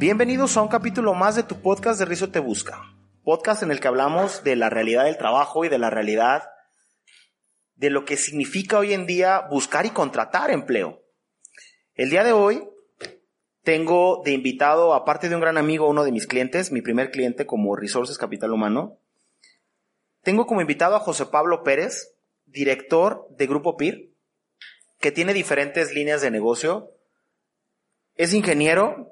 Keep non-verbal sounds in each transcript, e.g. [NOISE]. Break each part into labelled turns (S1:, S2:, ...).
S1: Bienvenidos a un capítulo más de tu podcast de Rizo Te Busca. Podcast en el que hablamos de la realidad del trabajo y de la realidad de lo que significa hoy en día buscar y contratar empleo. El día de hoy tengo de invitado, aparte de un gran amigo, uno de mis clientes, mi primer cliente como Resources Capital Humano, tengo como invitado a José Pablo Pérez, director de Grupo PIR, que tiene diferentes líneas de negocio. Es ingeniero,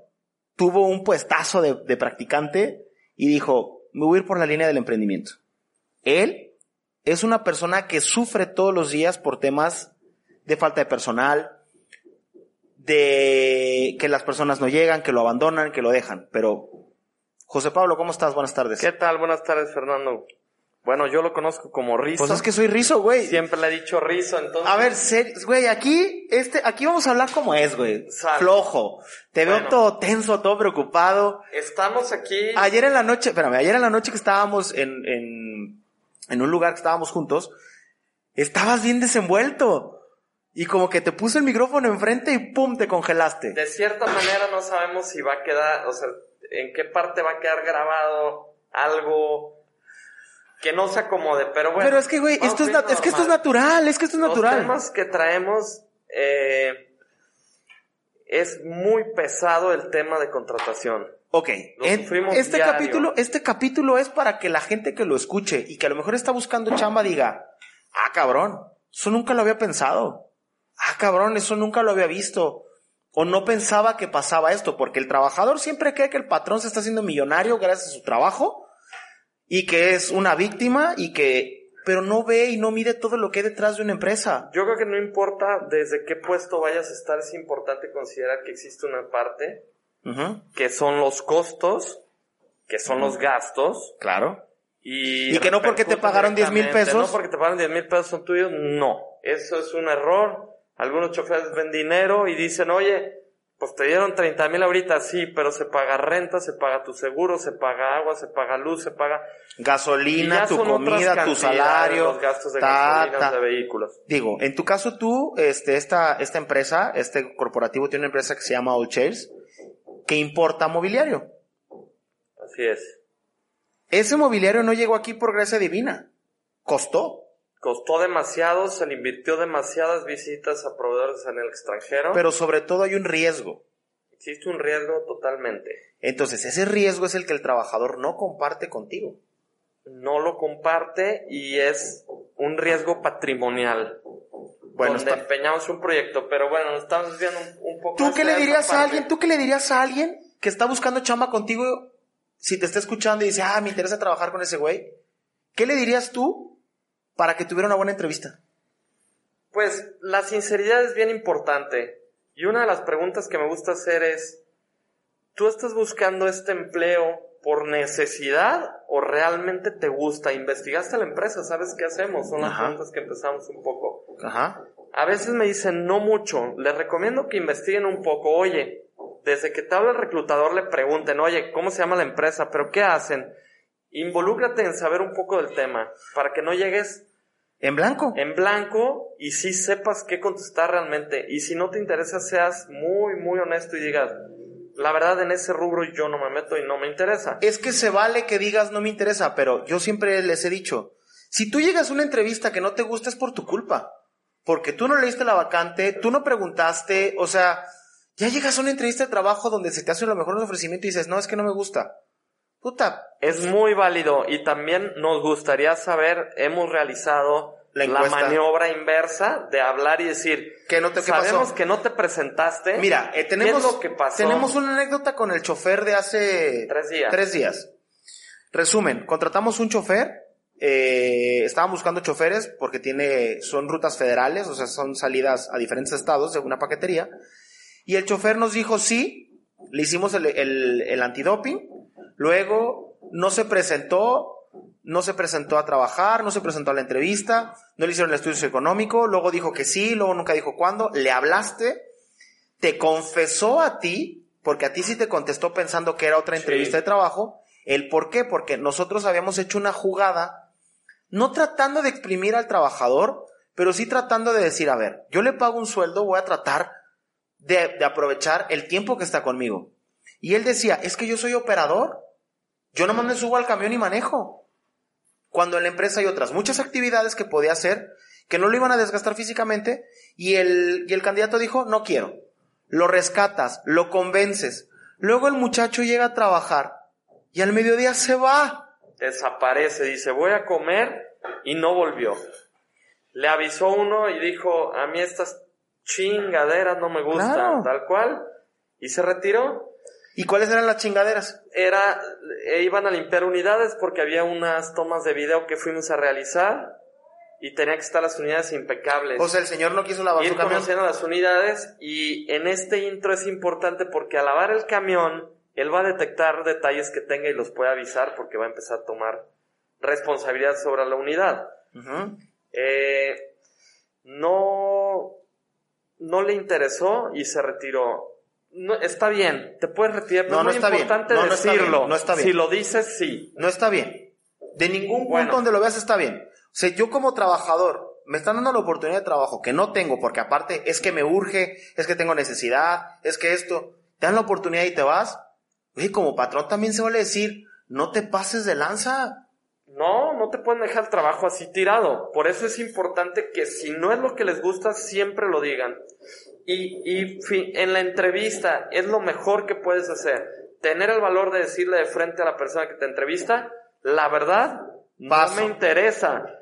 S1: tuvo un puestazo de, practicante y dijo, me voy a ir por la línea del emprendimiento. Él es una persona que sufre todos los días por temas de falta de personal, de que las personas no llegan, que lo abandonan, que lo dejan. Pero, José Pablo, ¿cómo estás? Buenas tardes.
S2: ¿Qué tal? Buenas tardes, Fernando. Bueno, yo lo conozco como Rizo.
S1: Pues es que soy Rizo, güey.
S2: Siempre le he dicho Rizo, entonces.
S1: A ver, güey, aquí, este, aquí vamos a hablar como es, güey. Flojo. Te veo todo tenso, todo preocupado.
S2: Estamos aquí.
S1: Ayer en la noche, espérame, ayer en la noche que estábamos en, en, en un lugar que estábamos juntos, estabas bien desenvuelto. Y como que te puse el micrófono enfrente y pum, te congelaste.
S2: De cierta manera no sabemos si va a quedar, o sea, en qué parte va a quedar grabado algo que no se acomode, pero bueno.
S1: Pero es que, güey, esto es, es que esto es natural, es que esto es
S2: Los
S1: natural.
S2: temas que traemos, eh, es muy pesado el tema de contratación.
S1: Ok, en- este
S2: diario.
S1: capítulo, este capítulo es para que la gente que lo escuche y que a lo mejor está buscando chamba diga, ah, cabrón, eso nunca lo había pensado. Ah, cabrón, eso nunca lo había visto. O no pensaba que pasaba esto, porque el trabajador siempre cree que el patrón se está haciendo millonario gracias a su trabajo y que es una víctima y que, pero no ve y no mide todo lo que hay detrás de una empresa.
S2: Yo creo que no importa desde qué puesto vayas a estar, es importante considerar que existe una parte que son los costos, que son los gastos,
S1: claro.
S2: y...
S1: Y que no porque te pagaron 10 mil pesos.
S2: No porque te pagaron 10 mil pesos son tuyos, no. Eso es un error. Algunos choferes ven dinero y dicen, oye, pues te dieron 30 mil ahorita, sí, pero se paga renta, se paga tu seguro, se paga agua, se paga luz, se paga...
S1: Gasolina, tu comida, tu salario,
S2: Los gastos de
S1: ta.
S2: de vehículos.
S1: Digo, en tu caso tú, este, esta, esta empresa, este corporativo tiene una empresa que se llama All Chairs, que importa mobiliario.
S2: Así es.
S1: Ese mobiliario no llegó aquí por gracia divina. Costó.
S2: Costó demasiado, se le invirtió demasiadas visitas a proveedores en el extranjero.
S1: Pero sobre todo hay un riesgo.
S2: existe un riesgo totalmente.
S1: Entonces, ese riesgo es el que el trabajador no comparte contigo.
S2: No lo comparte y es un riesgo patrimonial.
S1: Bueno,
S2: donde
S1: está-
S2: empeñamos un proyecto, pero bueno, nos estamos viendo un, un poco.
S1: ¿Tú qué le dirías a alguien? ¿Tú qué le dirías a alguien que está buscando chamba contigo si te está escuchando y dice, ah, me interesa trabajar con ese güey? ¿Qué le dirías tú para que tuviera una buena entrevista?
S2: Pues la sinceridad es bien importante. Y una de las preguntas que me gusta hacer es, ¿tú estás buscando este empleo por necesidad o realmente te gusta? ¿Investigaste la empresa? ¿Sabes qué hacemos? Son las
S1: Ajá.
S2: preguntas que empezamos un poco.
S1: Ajá.
S2: A veces me dicen no mucho. Les recomiendo que investiguen un poco. Oye, desde que te habla el reclutador le pregunten, oye, ¿cómo se llama la empresa? ¿Pero qué hacen? Involúcrate en saber un poco del tema para que no llegues
S1: En blanco.
S2: en blanco y sí sepas qué contestar realmente. Y si no te interesa, seas muy, muy honesto y digas, la verdad en ese rubro yo no me meto y no me interesa.
S1: Es que se vale que digas no me interesa, pero yo siempre les he dicho, si tú llegas a una entrevista que no te gusta es por tu culpa, porque tú no leíste la vacante, tú no preguntaste, o sea, ya llegas a una entrevista de trabajo donde se te hace lo mejor un ofrecimiento y dices, no, es que no me gusta. Puta,
S2: Es muy válido y también nos gustaría saber, hemos realizado
S1: La
S2: maniobra inversa de hablar y decir,
S1: que no te, ¿qué
S2: sabemos
S1: pasó?
S2: que no te presentaste.
S1: Mira, eh,
S2: ¿Qué
S1: tenemos,
S2: lo que pasó?
S1: tenemos una anécdota con el chofer de hace
S2: Tres días.
S1: tres días. Resumen, contratamos un chofer, eh, estaban buscando choferes porque tiene, son rutas federales, o sea, son salidas a diferentes estados de una paquetería. Y el chofer nos dijo sí, le hicimos el, el, el antidoping, luego no se presentó, no se presentó a trabajar, no se presentó a la entrevista, no le hicieron el estudio económico, luego dijo que sí, luego nunca dijo cuándo, le hablaste, te confesó a ti, porque a ti sí te contestó pensando que era otra
S2: Sí.
S1: entrevista de trabajo, el por qué, porque nosotros habíamos hecho una jugada, no tratando de exprimir al trabajador, pero sí tratando de decir, a ver, yo le pago un sueldo, voy a tratar de, de aprovechar el tiempo que está conmigo. Y él decía, es que yo soy operador. Yo nomás me subo al camión y manejo. Cuando en la empresa hay otras muchas actividades que podía hacer que no lo iban a desgastar físicamente y el, y el candidato dijo, no quiero. Lo rescatas, lo convences. Luego el muchacho llega a trabajar y al mediodía se va.
S2: Desaparece, dice, voy a comer y no volvió. Le avisó uno y dijo, a mí estas chingaderas no me gustan, tal cual. Y se retiró.
S1: ¿Y cuáles eran las chingaderas?
S2: Era, e iban a limpiar unidades porque había unas tomas de video que fuimos a realizar y tenía que estar las unidades impecables.
S1: O sea, el señor no quiso lavar
S2: Ir
S1: su camión.
S2: conociendo las unidades y en este intro es importante porque al lavar el camión, él va a detectar detalles que tenga y los puede avisar porque va a empezar a tomar responsabilidad sobre la unidad. Eh, no, no le interesó y se retiró. No, está bien, te puedes retirar, pero
S1: No,
S2: es muy
S1: está bien.
S2: importante
S1: No, bien.
S2: decirlo.
S1: No está bien.
S2: Si lo dices, sí.
S1: No está bien. De ningún punto
S2: Bueno.
S1: donde lo veas está bien. O sea, yo como trabajador, me están dando la oportunidad de trabajo que no tengo, porque aparte es que me urge, es que tengo necesidad, es que esto, te dan la oportunidad y te vas. Oye, como patrón también se vale decir, no te pases de lanza.
S2: No, no te pueden dejar el trabajo así tirado. Por eso es importante que si no es lo que les gusta, siempre lo digan. Y, y en la entrevista es lo mejor que puedes hacer. Tener el valor de decirle de frente a la persona que te entrevista, la verdad,
S1: Paso.
S2: no me interesa.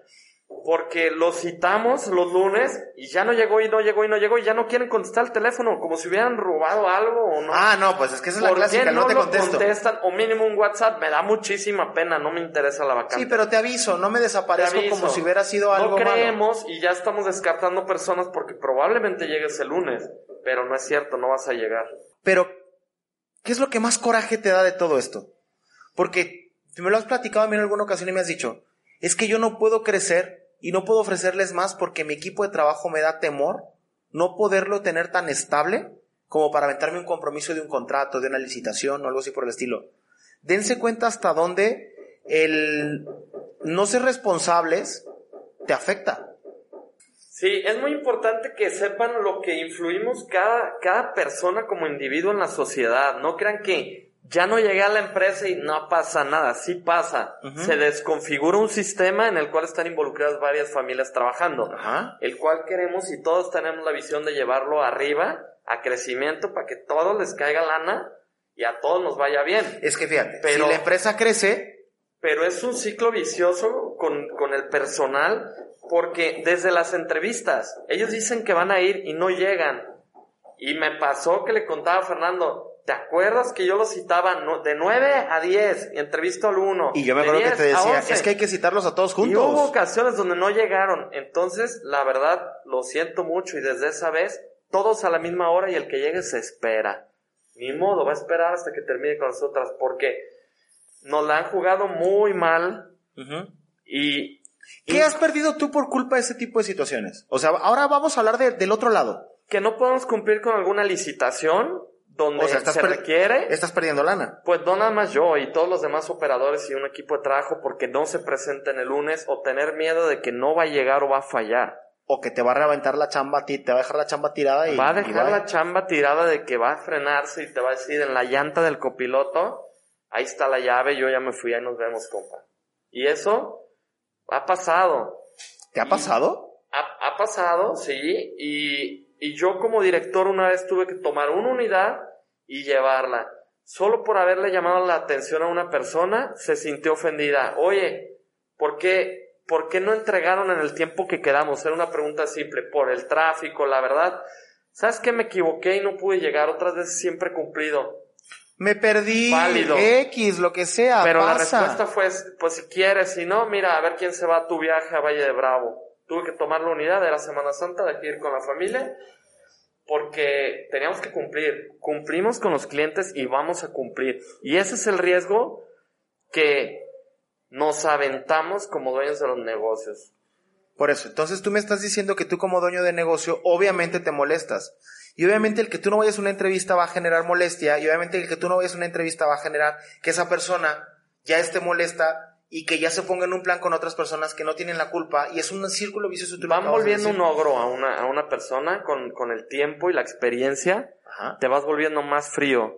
S2: Porque lo citamos los lunes y ya no llegó y no llegó y no llegó y ya no quieren contestar el teléfono, como si hubieran robado algo o no.
S1: Ah, no, pues es que esa es la
S2: ¿Por
S1: clásica, no,
S2: no,
S1: te
S2: lo
S1: contesto.
S2: contestan? O mínimo un WhatsApp, me da muchísima pena, no me interesa la vacante.
S1: Sí, pero te aviso, no me desaparezco como si hubiera sido algo
S2: No
S1: malo.
S2: creemos y ya estamos descartando personas porque probablemente llegues el lunes, pero no es cierto, no vas a llegar.
S1: Pero, ¿qué es lo que más coraje te da de todo esto? Porque me lo has platicado a mí en alguna ocasión y me has dicho, es que yo no puedo crecer y no puedo ofrecerles más porque mi equipo de trabajo me da temor no poderlo tener tan estable como para aventarme un compromiso de un contrato, de una licitación o algo así por el estilo. Dense cuenta hasta dónde el no ser responsables te afecta.
S2: Sí, es muy importante que sepan lo que influimos cada, cada persona como individuo en la sociedad. No crean que ya no llegué a la empresa y no pasa nada. Sí pasa. Se desconfigura un sistema en el cual están involucradas varias familias trabajando. El cual queremos y todos tenemos la visión de llevarlo arriba a crecimiento para que todos les caiga lana y a todos nos vaya bien.
S1: Es que fíjate,
S2: Pero-
S1: si la empresa crece,
S2: Pero es un ciclo vicioso con, con el personal porque desde las entrevistas ellos dicen que van a ir y no llegan. Y me pasó que le contaba a Fernando, ¿te acuerdas que yo lo citaba de 9 a 10 y entrevisto al 1?
S1: y yo me acuerdo que
S2: 10
S1: te decía,
S2: 11?
S1: es que hay que citarlos a todos
S2: Y
S1: juntos.
S2: hubo ocasiones donde no llegaron. Entonces, la verdad, lo siento mucho y desde esa vez, todos a la misma hora y el que llegue se espera. Ni modo, va a esperar hasta que termine con nosotras porque nos la han jugado muy mal y...
S1: ¿Qué has perdido tú por culpa de ese tipo de situaciones? O sea, ahora vamos a hablar de- del otro lado.
S2: Que no podemos cumplir con alguna licitación donde
S1: O sea, estás
S2: se requiere,
S1: Estás perdiendo lana.
S2: pues no nada más yo y todos los demás operadores y un equipo de trabajo porque no se presenten el lunes o tener miedo de que no va a llegar o va a fallar.
S1: O que te va a reventar la chamba, a ti, te va a dejar la chamba tirada y...
S2: va a dejar la chamba tirada de que va a frenarse y te va a decir en la llanta del copiloto, ahí está la llave, yo ya me fui, ahí nos vemos, compa. Y eso ha pasado.
S1: ¿Te ha pasado?
S2: Ha, ha pasado, sí, y, y yo como director una vez tuve que tomar una unidad y llevarla. Solo por haberle llamado la atención a una persona, se sintió ofendida. Oye, ¿por qué, ¿por qué no entregaron en el tiempo que quedamos? Era una pregunta simple, por el tráfico, la verdad. ¿Sabes que me equivoqué y no pude llegar? Otras veces siempre cumplido.
S1: Me perdí.
S2: Válido.
S1: X, lo que sea.
S2: Pero la respuesta fue, pues si quieres, si no, mira, a ver quién se va a tu viaje a Valle de Bravo. Tuve que tomar la unidad de la Semana Santa de aquí ir con la familia porque teníamos que cumplir. Cumplimos con los clientes y vamos a cumplir. Y ese es el riesgo que nos aventamos como dueños de los negocios.
S1: Por eso, entonces tú me estás diciendo que tú como dueño de negocio, obviamente te molestas. Y obviamente el que tú no vayas a una entrevista va a generar molestia. Y obviamente el que tú no vayas a una entrevista va a generar que esa persona ya esté molesta y que ya se ponga en un plan con otras personas que no tienen la culpa. Y es un círculo vicioso.
S2: Van volviendo un ogro a una, a una persona con, con el tiempo y la experiencia.
S1: Ajá.
S2: Te vas volviendo más frío.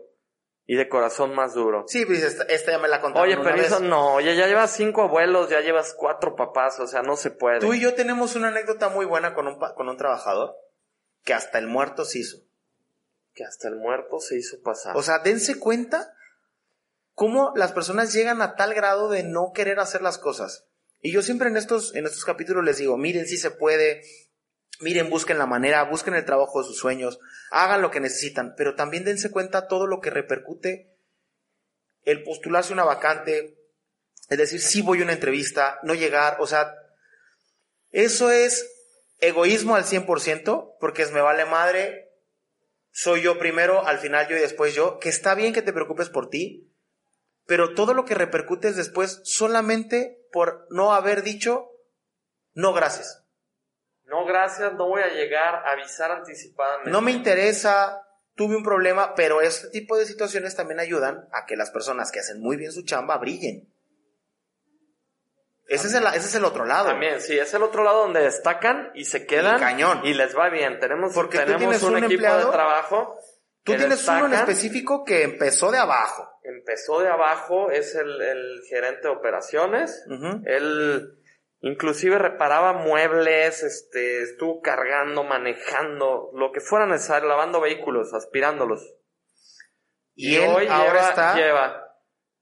S2: y de corazón más duro.
S1: Sí, pues esta, esta ya me la contaron
S2: Oye,
S1: una
S2: pero
S1: vez.
S2: eso no, oye, ya llevas cinco abuelos, ya llevas cuatro papás, o sea, no se puede.
S1: Tú y yo tenemos una anécdota muy buena con un, con un trabajador que hasta el muerto se hizo.
S2: Que hasta el muerto se hizo pasar.
S1: O sea, dense cuenta cómo las personas llegan a tal grado de no querer hacer las cosas. Y yo siempre en estos, en estos capítulos les digo, miren si se puede, miren, busquen la manera, busquen el trabajo de sus sueños, hagan lo que necesitan, pero también dense cuenta todo lo que repercute el postularse una vacante, es decir, si voy a una entrevista, no llegar, o sea, eso es egoísmo al 100%, porque es me vale madre, soy yo primero, al final yo y después yo, que está bien que te preocupes por ti, pero todo lo que repercutes después solamente por no haber dicho no gracias.
S2: no, gracias, no voy a llegar a avisar anticipadamente.
S1: No me interesa, tuve un problema, pero este tipo de situaciones también ayudan a que las personas que hacen muy bien su chamba brillen. Ese es el, ese es el otro lado.
S2: También, sí, es el otro lado donde destacan y se quedan
S1: Y cañón.
S2: y les va bien. Tenemos,
S1: Porque tú
S2: tenemos
S1: tienes
S2: un,
S1: un
S2: equipo
S1: empleado,
S2: de trabajo.
S1: Tú
S2: que
S1: tienes uno en específico que empezó de abajo.
S2: Empezó de abajo, es el, el gerente de operaciones. Él inclusive reparaba muebles, este, estuvo cargando, manejando, lo que fuera necesario, lavando vehículos, aspirándolos.
S1: Y, él ahora
S2: lleva,
S1: está.
S2: lleva,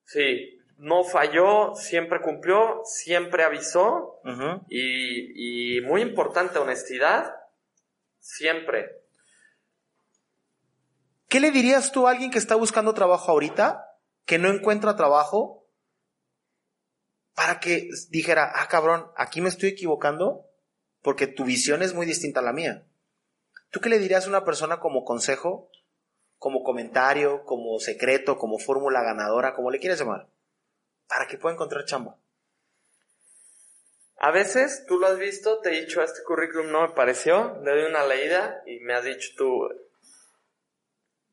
S2: sí, no falló, siempre cumplió, siempre avisó y muy importante, honestidad, siempre.
S1: ¿Qué le dirías tú a alguien que está buscando trabajo ahorita, que no encuentra trabajo, para que dijera, ah, cabrón, aquí me estoy equivocando porque tu visión es muy distinta a la mía? ¿Tú qué le dirías a una persona como consejo, como comentario, como secreto, como fórmula ganadora, como le quieras llamar, para que pueda encontrar chamba?
S2: A veces, tú lo has visto, te he dicho, este currículum no me pareció, le doy una leída y me has dicho tú,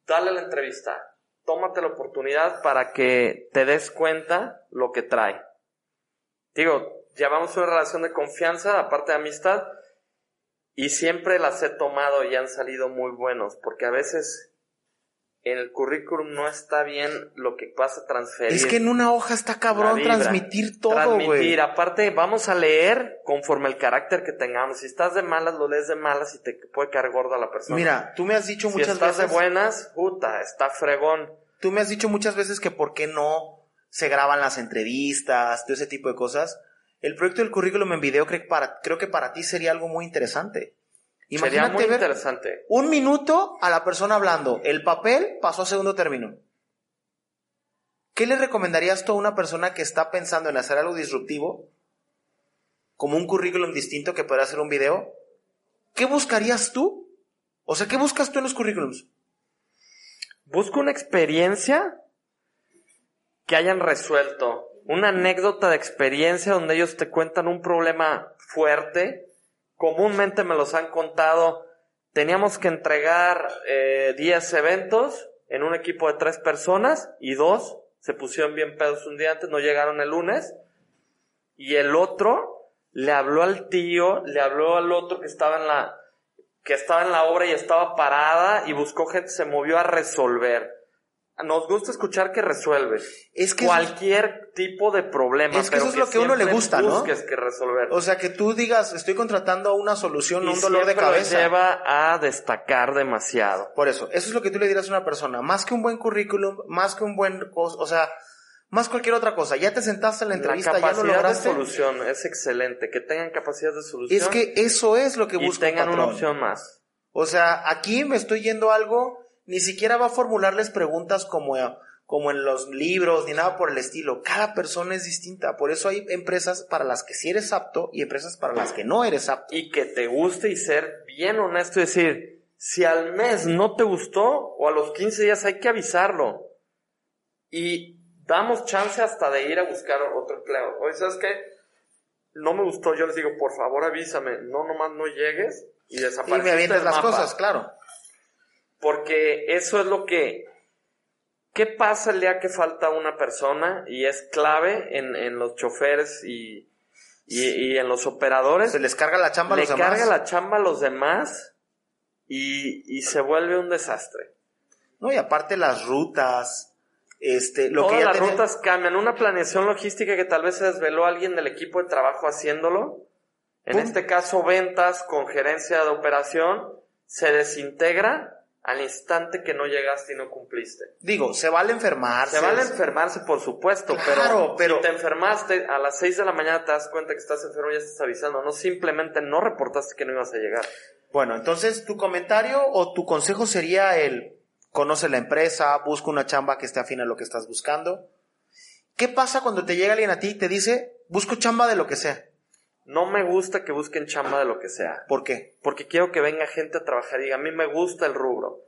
S2: dale la entrevista, tómate la oportunidad para que te des cuenta lo que trae. Digo, llevamos una relación de confianza, aparte de amistad, y siempre las he tomado y han salido muy buenos, porque a veces en el currículum no está bien lo que vas a transferir.
S1: Es que en una hoja está cabrón
S2: vibra.
S1: transmitir todo,
S2: Transmitir,
S1: güey.
S2: aparte vamos a leer conforme el carácter que tengamos. Si estás de malas, lo lees de malas y te puede caer gorda la persona.
S1: Mira, tú me has dicho
S2: si
S1: muchas
S2: estás
S1: veces...
S2: de buenas, puta, está fregón.
S1: Tú me has dicho muchas veces que por qué no se graban las entrevistas, todo ese tipo de cosas. El proyecto del currículum en video creo que para, creo que para ti sería algo muy interesante.
S2: Sería
S1: Imagínate
S2: muy
S1: ver
S2: interesante.
S1: un minuto a la persona hablando. El papel pasó a segundo término. ¿Qué le recomendarías tú a una persona que está pensando en hacer algo disruptivo? Como un currículum distinto que pueda hacer un video. ¿Qué buscarías tú? O sea, ¿qué buscas tú en los currículums?
S2: Busco una experiencia que hayan resuelto. Una anécdota de experiencia donde ellos te cuentan un problema fuerte. Comúnmente me los han contado. Teníamos que entregar eh, 10 eventos en un equipo de tres personas y dos se pusieron bien pedos un día antes, no llegaron el lunes. Y el otro le habló al tío, le habló al otro que estaba en la, que estaba en la obra y estaba parada y buscó gente, se movió a resolver. Nos gusta escuchar que resuelves.
S1: Es que es-
S2: cualquier tipo de problema.
S1: Es que
S2: pero
S1: eso es lo que a uno le gusta, ¿no?
S2: que resolver.
S1: O sea, que tú digas, estoy contratando una solución,
S2: y
S1: un dolor de cabeza.
S2: lleva a destacar demasiado.
S1: Por eso, eso es lo que tú le dirás a una persona. Más que un buen currículum, más que un buen, o sea, más cualquier otra cosa. Ya te sentaste en la entrevista,
S2: la
S1: ya lo
S2: capacidad de
S1: lograste.
S2: solución es excelente. Que tengan capacidad de solución
S1: Es que eso es lo que
S2: y
S1: busca un
S2: tengan una opción más.
S1: O sea, aquí me estoy yendo a algo, ni siquiera va a formularles preguntas como, como en los libros, ni nada por el estilo. Cada persona es distinta. Por eso hay empresas para las que sí eres apto y empresas para las que no eres apto.
S2: y que te guste y ser bien honesto y decir, si al mes no te gustó o a los 15 días hay que avisarlo. Y damos chance hasta de ir a buscar otro empleo. Oye, ¿sabes qué? No me gustó, yo les digo, por favor avísame, no nomás no llegues y
S1: Y
S2: desapareces
S1: me avientas las
S2: mapa.
S1: cosas, claro.
S2: Porque eso es lo que... ¿Qué pasa el día que falta una persona? Y es clave en, en los choferes y, y, y en los operadores.
S1: Se les carga la chamba a los demás.
S2: carga la chamba a los demás y, y se vuelve un desastre.
S1: No, y aparte las rutas, Este, lo
S2: Todas
S1: que
S2: las
S1: tenía-
S2: rutas cambian. Una planeación logística que tal vez se desveló alguien del equipo de trabajo haciéndolo. En
S1: Pum.
S2: este caso, ventas con gerencia de operación se desintegra al instante que no llegaste y no cumpliste.
S1: Digo, se vale enfermarse.
S2: Se vale enfermarse, por supuesto,
S1: Claro,
S2: pero,
S1: pero-
S2: si te enfermaste, a las 6 de la mañana te das cuenta que estás enfermo y ya estás avisando. No simplemente no reportaste que no ibas a llegar.
S1: Bueno, entonces tu comentario o tu consejo sería el conoce la empresa, busca una chamba que esté afín a lo que estás buscando. ¿Qué pasa cuando te llega alguien a ti y te dice, busco chamba de lo que sea?
S2: No me gusta que busquen chamba de lo que sea.
S1: ¿Por qué?
S2: porque quiero que venga gente a trabajar y diga, a mí me gusta el rubro.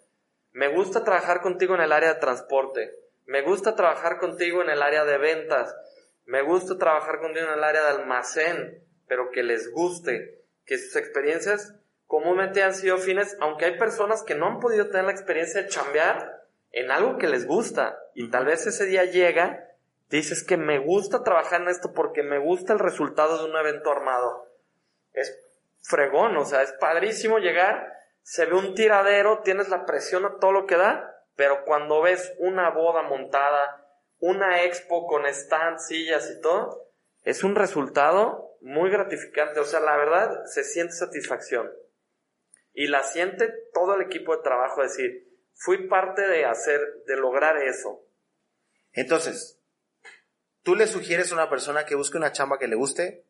S2: Me gusta trabajar contigo en el área de transporte. Me gusta trabajar contigo en el área de ventas. Me gusta trabajar contigo en el área de almacén, pero que les guste, que sus experiencias comúnmente han sido fines, aunque hay personas que no han podido tener la experiencia de chambear en algo que les gusta. Y tal vez ese día llega, dices que me gusta trabajar en esto porque me gusta el resultado de un evento armado es fregón, o sea, es padrísimo llegar, se ve un tiradero, tienes la presión a todo lo que da, pero cuando ves una boda montada, una expo con stand, sillas y todo, es un resultado muy gratificante, o sea, la verdad se siente satisfacción. Y la siente todo el equipo de trabajo, decir, fui parte de hacer, de lograr eso.
S1: Entonces, tú le sugieres a una persona que busque una chamba que le guste,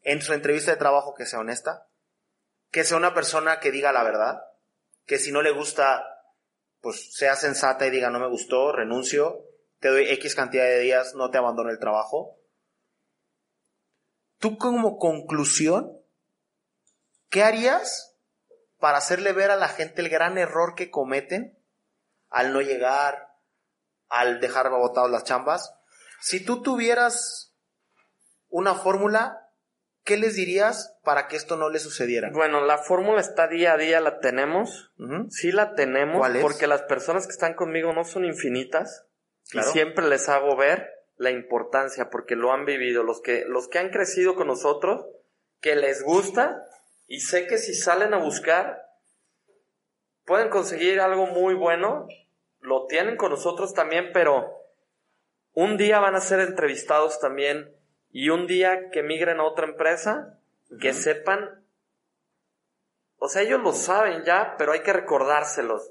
S1: en su entrevista de trabajo que sea honesta, que sea una persona que diga la verdad, que si no le gusta, pues sea sensata y diga no me gustó, renuncio, te doy X cantidad de días, no te abandono el trabajo. Tú como conclusión, ¿qué harías para hacerle ver a la gente el gran error que cometen al no llegar, al dejar botadas las chambas? Si tú tuvieras una fórmula, ¿qué les dirías para que esto no le sucediera?
S2: Bueno, la fórmula está día a día, la tenemos. Sí la tenemos,
S1: ¿Cuál es?
S2: porque las personas que están conmigo no son infinitas
S1: Claro.
S2: y siempre les hago ver la importancia porque lo han vivido. Los que, los que han crecido con nosotros, que les gusta y sé que si salen a buscar pueden conseguir algo muy bueno, lo tienen con nosotros también, pero un día van a ser entrevistados también y un día que migren a otra empresa, que sepan o sea, ellos lo saben ya, pero hay que recordárselos.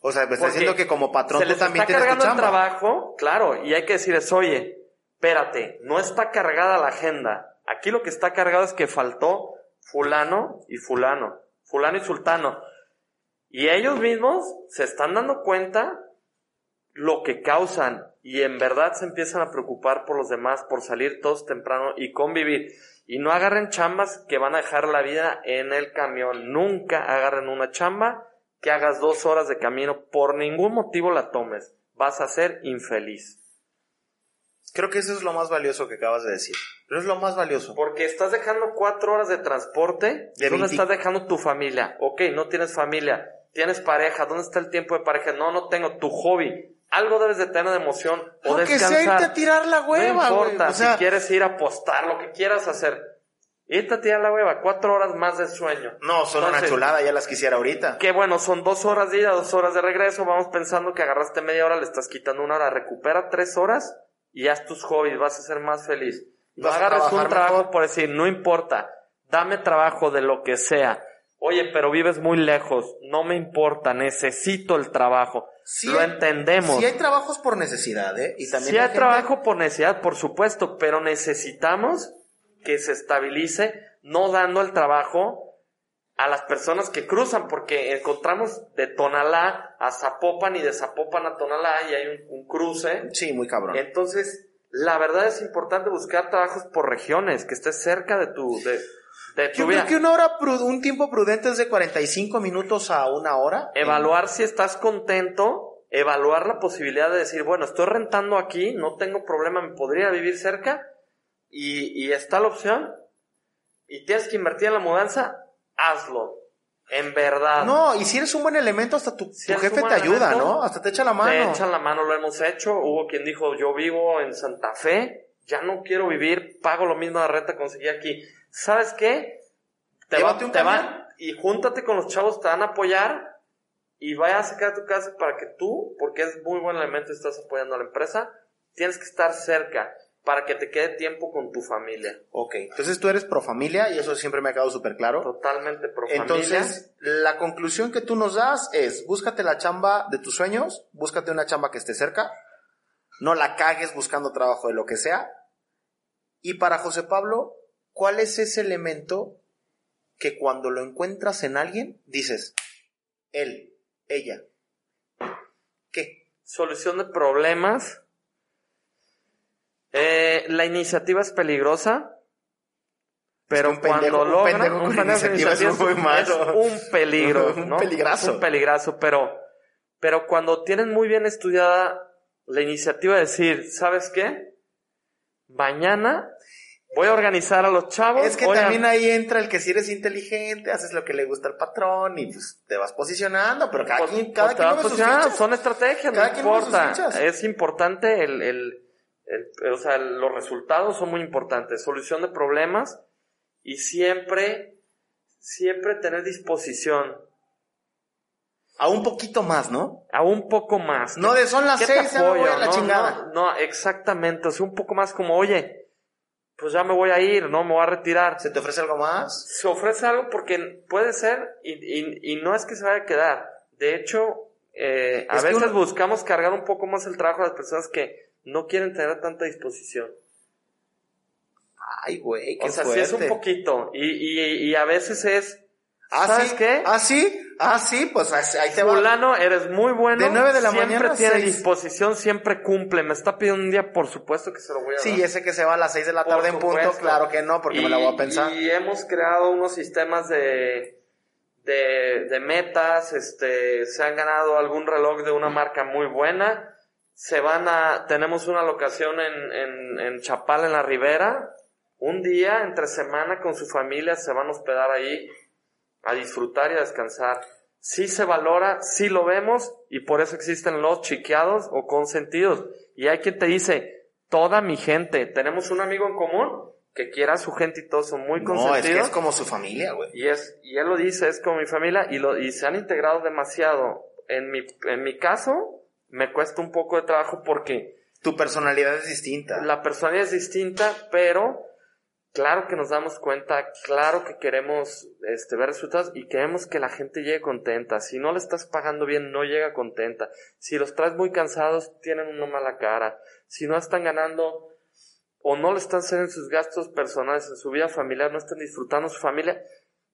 S1: O sea, me estás
S2: Porque
S1: diciendo que como patrón
S2: se
S1: tú
S2: les
S1: también
S2: está
S1: tienes
S2: cargando el trabajo, claro, y hay que decirles, oye, espérate, no está cargada la agenda. Aquí lo que está cargado es que faltó fulano y fulano, fulano y sultano. Y ellos mismos se están dando cuenta lo que causan y en verdad se empiezan a preocupar por los demás, por salir todos temprano y convivir. Y no agarren chambas que van a dejar la vida en el camión. Nunca agarren una chamba que hagas dos horas de camino. Por ningún motivo la tomes. Vas a ser infeliz.
S1: Creo que eso es lo más valioso que acabas de decir. Pero es lo más valioso.
S2: Porque estás dejando cuatro horas de transporte.
S1: De
S2: ¿Dónde
S1: 20.
S2: estás dejando tu familia? Ok, no tienes familia. Tienes pareja. ¿Dónde está el tiempo de pareja? No, no tengo. Tu hobby. Algo debes de tener de emoción o
S1: Aunque sea
S2: descansar.
S1: irte a tirar la hueva,
S2: no importa.
S1: O sea,
S2: si quieres ir a apostar, lo que quieras hacer. Irte a tirar la hueva. Cuatro horas más de sueño.
S1: no, son una
S2: Entonces,
S1: chulada, ya las quisiera ahorita.
S2: Que bueno, son dos horas de ida, dos horas de regreso. Vamos pensando que agarraste media hora, le estás quitando una hora. Recupera tres horas y haz tus hobbies, vas a ser más feliz. No
S1: Vas a
S2: agarres un trabajo
S1: mejor.
S2: por decir, no importa, dame trabajo de lo que sea. Oye, pero vives muy lejos, no me importa, necesito el trabajo.
S1: Sí
S2: lo entendemos.
S1: Sí hay trabajos por necesidad, ¿eh? Y también
S2: Sí hay
S1: gente-
S2: trabajo por necesidad, por supuesto, pero necesitamos que se estabilice, no dando el trabajo a las personas que cruzan, porque encontramos de Tonalá a Zapopan y de Zapopan a Tonalá y hay un, un cruce.
S1: Sí, muy cabrón.
S2: Entonces, la verdad es importante buscar trabajos por regiones, que estés cerca de tu, de, de tu
S1: Yo
S2: vida.
S1: creo que una hora, un tiempo prudente es de 45 minutos a una hora.
S2: Evaluar si estás contento, evaluar la posibilidad de decir, bueno, estoy rentando aquí, no tengo problema, me podría vivir cerca y, y está la opción y tienes que invertir en la mudanza, hazlo. En verdad.
S1: No, y si eres un buen elemento, hasta tu,
S2: Si
S1: tu jefe te ayuda,
S2: elemento,
S1: ¿no? Hasta te echa la mano.
S2: Te echan la mano, lo hemos hecho. Hubo quien dijo, yo vivo en Santa Fe, ya no quiero vivir, pago lo mismo de renta que conseguí aquí. ¿Sabes qué? Te, va- te van y júntate con los chavos, te van a apoyar y vaya a sacar tu casa para que tú, porque es muy buen elemento estás apoyando a la empresa, tienes que estar cerca para que te quede tiempo con tu familia.
S1: Ok, entonces tú eres pro familia y eso siempre me ha quedado súper claro.
S2: Totalmente pro familia.
S1: Entonces, la conclusión que tú nos das es, búscate la chamba de tus sueños, búscate una chamba que esté cerca, no la cagues buscando trabajo de lo que sea. Y para José Pablo, ¿cuál es ese elemento que cuando lo encuentras en alguien dices, él, ella, ¿qué?
S2: Solución de problemas. Eh, la iniciativa es peligrosa. Pero
S1: un pendejo-
S2: cuando
S1: un
S2: logra
S1: pendejo con
S2: pendejo
S1: iniciativa es muy malo.
S2: es un peligro, [LAUGHS]
S1: Un
S2: ¿no?
S1: peligrazo.
S2: Es un peligrazo, pero, pero cuando tienes muy bien estudiada la iniciativa de decir, ¿sabes qué? Mañana voy a organizar a los chavos.
S1: Es que
S2: a-
S1: también ahí entra el que si eres inteligente, haces lo que le gusta al patrón y pues te vas posicionando, pero cada
S2: Pues,
S1: quien, cada
S2: pues,
S1: quien.
S2: Son estrategias,
S1: Cada
S2: no
S1: quien
S2: importa. Es importante el, el, el- o sea, los resultados son muy importantes. Solución de problemas y siempre, siempre tener disposición
S1: A un poquito más, ¿no?
S2: a un poco más.
S1: No de son las
S2: ¿Qué te
S1: seis, voy
S2: apoyo?
S1: a la
S2: No,
S1: chingada.
S2: No, no, exactamente. O sea, un poco más como, oye, pues ya me voy a ir, ¿no? Me voy a retirar.
S1: ¿Se te ofrece algo más?
S2: Se ofrece algo porque puede ser y, y, y no es que se vaya a quedar. De hecho, eh, a veces
S1: uno-
S2: buscamos cargar un poco más el trabajo a las personas que no quieren tener tanta disposición.
S1: Ay, güey, qué
S2: O sea, sí es un poquito. Y, y, y a veces es,
S1: ¿Ah,
S2: ¿sabes
S1: sí?
S2: qué?
S1: ¿Ah, sí? Ah, sí, pues ahí te va.
S2: fulano, eres muy bueno.
S1: De nueve de la
S2: siempre
S1: mañana a
S2: tiene
S1: seis.
S2: disposición, siempre cumple. Me está pidiendo un día, por supuesto que se lo voy a dar.
S1: Sí, ese que se va a las seis de la
S2: Por
S1: tarde en punto, claro que no, porque me la voy a pensar.
S2: Y hemos creado unos sistemas de, de, de metas, este, se han ganado algún reloj de una marca muy buena. Se van a, tenemos una locación en, en, en Chapal, en la Ribera. Un día, entre semana, con su familia, se van a hospedar ahí a disfrutar y a descansar. Sí se valora, sí lo vemos, y por eso existen los chiqueados o consentidos. Y hay quien te dice, toda mi gente, tenemos un amigo en común que quiera a su gente y todos son muy
S1: No, es
S2: consentidos.
S1: que es como su familia, güey.
S2: Y es, y él lo dice, es como mi familia, y lo, y se han integrado demasiado. En mi, en mi caso, me cuesta un poco de trabajo porque
S1: Tu personalidad es distinta.
S2: la personalidad es distinta, pero claro que nos damos cuenta, claro que queremos este, ver resultados y queremos que la gente llegue contenta. Si no le estás pagando bien, no llega contenta. Si los traes muy cansados, tienen una mala cara. Si no están ganando o no le están haciendo sus gastos personales, en su vida familiar, no están disfrutando su familia,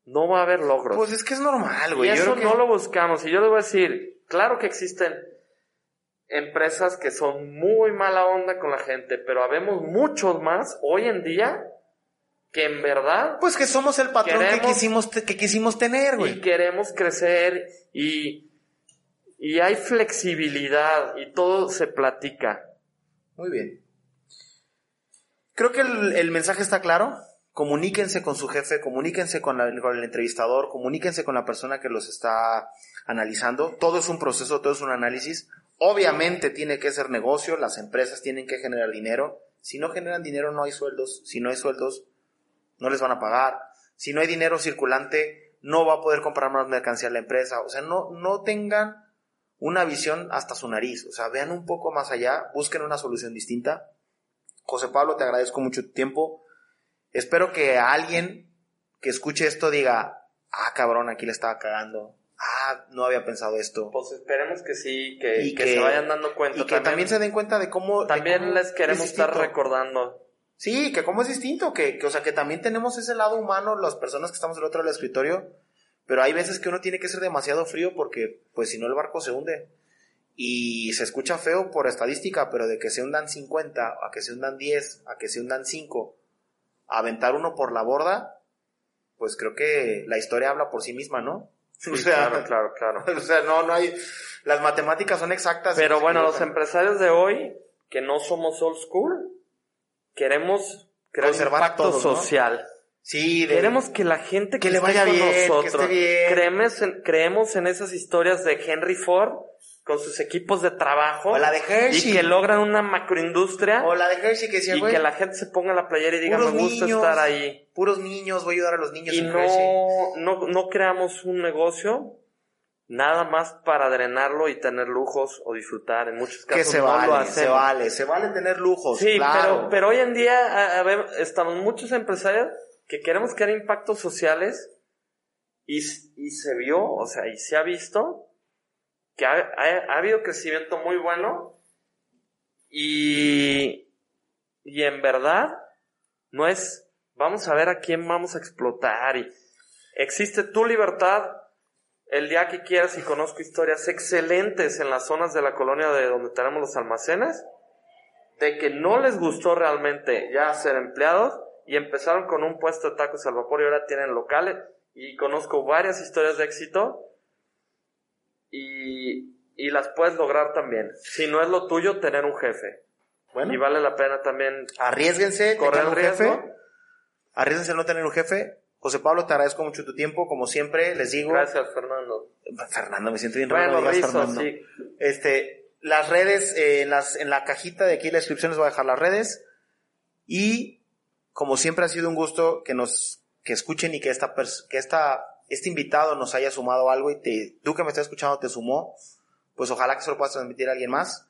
S2: no va a haber logros.
S1: Pues es que es normal,
S2: Y
S1: güey. Yo
S2: eso
S1: que-
S2: no lo buscamos. Y yo le voy a decir, claro que existen empresas que son muy mala onda con la gente, pero habemos muchos más hoy en día que en verdad
S1: Pues que somos el patrón que quisimos, que quisimos tener,
S2: y
S1: güey.
S2: queremos crecer y, y hay flexibilidad y todo se platica.
S1: Muy bien. Creo que el, el mensaje está claro. Comuníquense con su jefe, comuníquense con, la- con el entrevistador, comuníquense con la persona que los está analizando. Todo es un proceso, todo es un análisis. Obviamente tiene que ser negocio, las empresas tienen que generar dinero. Si no generan dinero no hay sueldos, si no hay sueldos no les van a pagar. Si no hay dinero circulante no va a poder comprar más mercancía la empresa. O sea, no, no tengan una visión hasta su nariz. O sea, vean un poco más allá, busquen una solución distinta. José Pablo, te agradezco mucho tu tiempo. Espero que alguien que escuche esto diga, ah, cabrón, aquí le estaba cagando. Ah, no había pensado esto.
S2: Pues esperemos que sí, que,
S1: Y
S2: que
S1: que-
S2: se vayan dando cuenta.
S1: Y que también, se den cuenta de cómo... de
S2: también
S1: cómo
S2: les queremos
S1: es
S2: estar recordando.
S1: Sí, que cómo es distinto, que, que, o sea, que también tenemos ese lado humano, las personas que estamos del otro lado del escritorio, pero hay veces que uno tiene que ser demasiado frío porque, pues, si no el barco se hunde. Y se escucha feo por estadística, pero de que se hundan 50, a que se hundan 10, a que se hundan 5, a aventar uno por la borda, pues creo que la historia habla por sí misma, ¿no?
S2: Sí,
S1: o sea,
S2: claro, claro, claro. [LAUGHS]
S1: o sea, no, no hay, las matemáticas son exactas.
S2: Pero bueno, los empresarios de hoy, que no somos old school, queremos crear
S1: Conservar
S2: impacto
S1: todos, ¿no?
S2: social.
S1: Sí, de-
S2: Queremos que la gente
S1: Que le
S2: esté
S1: vaya bien, que
S2: nosotros,
S1: esté bien.
S2: Creemos, en, creemos en esas historias de Henry Ford con sus equipos de trabajo
S1: O la de Hershey.
S2: y que logran una macroindustria
S1: O la de Hershey que decía,
S2: y
S1: güey,
S2: que la gente se ponga la playera y diga me gusta
S1: niños,
S2: estar ahí
S1: Puros niños, voy a ayudar a los niños
S2: y
S1: en Hershey.
S2: no, no no creamos un negocio nada más para drenarlo y tener lujos o disfrutar. En muchos casos
S1: que se
S2: no
S1: vale,
S2: lo
S1: se
S2: hacemos.
S1: vale, se vale tener lujos.
S2: Sí,
S1: claro.
S2: pero, pero hoy en día a- a ver, estamos muchos empresarios que queremos crear impactos sociales y, y se vio, o sea, y se ha visto que ha, ha- ha habido crecimiento muy bueno y, y en verdad no es, vamos a ver a quién vamos a explotar y existe tu libertad el día que quieras y conozco historias excelentes en las zonas de la colonia de donde tenemos los almacenes de que no les gustó realmente ya ser empleados y empezaron con un puesto de tacos al vapor y ahora tienen locales y conozco varias historias de éxito y, y las puedes lograr también. Si no es lo tuyo, tener un jefe.
S1: Bueno,
S2: Y vale la pena también
S1: arriesguense,
S2: correr
S1: un
S2: riesgo.
S1: jefe. Arriesguense a no tener un jefe. José Pablo, te agradezco mucho tu tiempo. Como siempre, les digo.
S2: Gracias, Fernando.
S1: Fernando, me siento bien raro.
S2: Bueno, Rizo,
S1: Fernando.
S2: sí.
S1: Este, las redes, eh, en, las, en la cajita de aquí en la descripción les voy a dejar las redes. Y como siempre ha sido un gusto que nos, que escuchen y que esta, que esta, este invitado nos haya sumado algo y te, tú que me estás escuchando te sumó. Pues ojalá que se lo puedas transmitir a alguien más.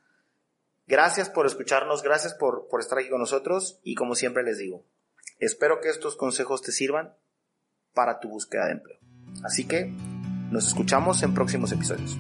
S1: Gracias por escucharnos, gracias por, por estar aquí con nosotros y como siempre les digo, espero que estos consejos te sirvan para tu búsqueda de empleo. Así que nos escuchamos en próximos episodios.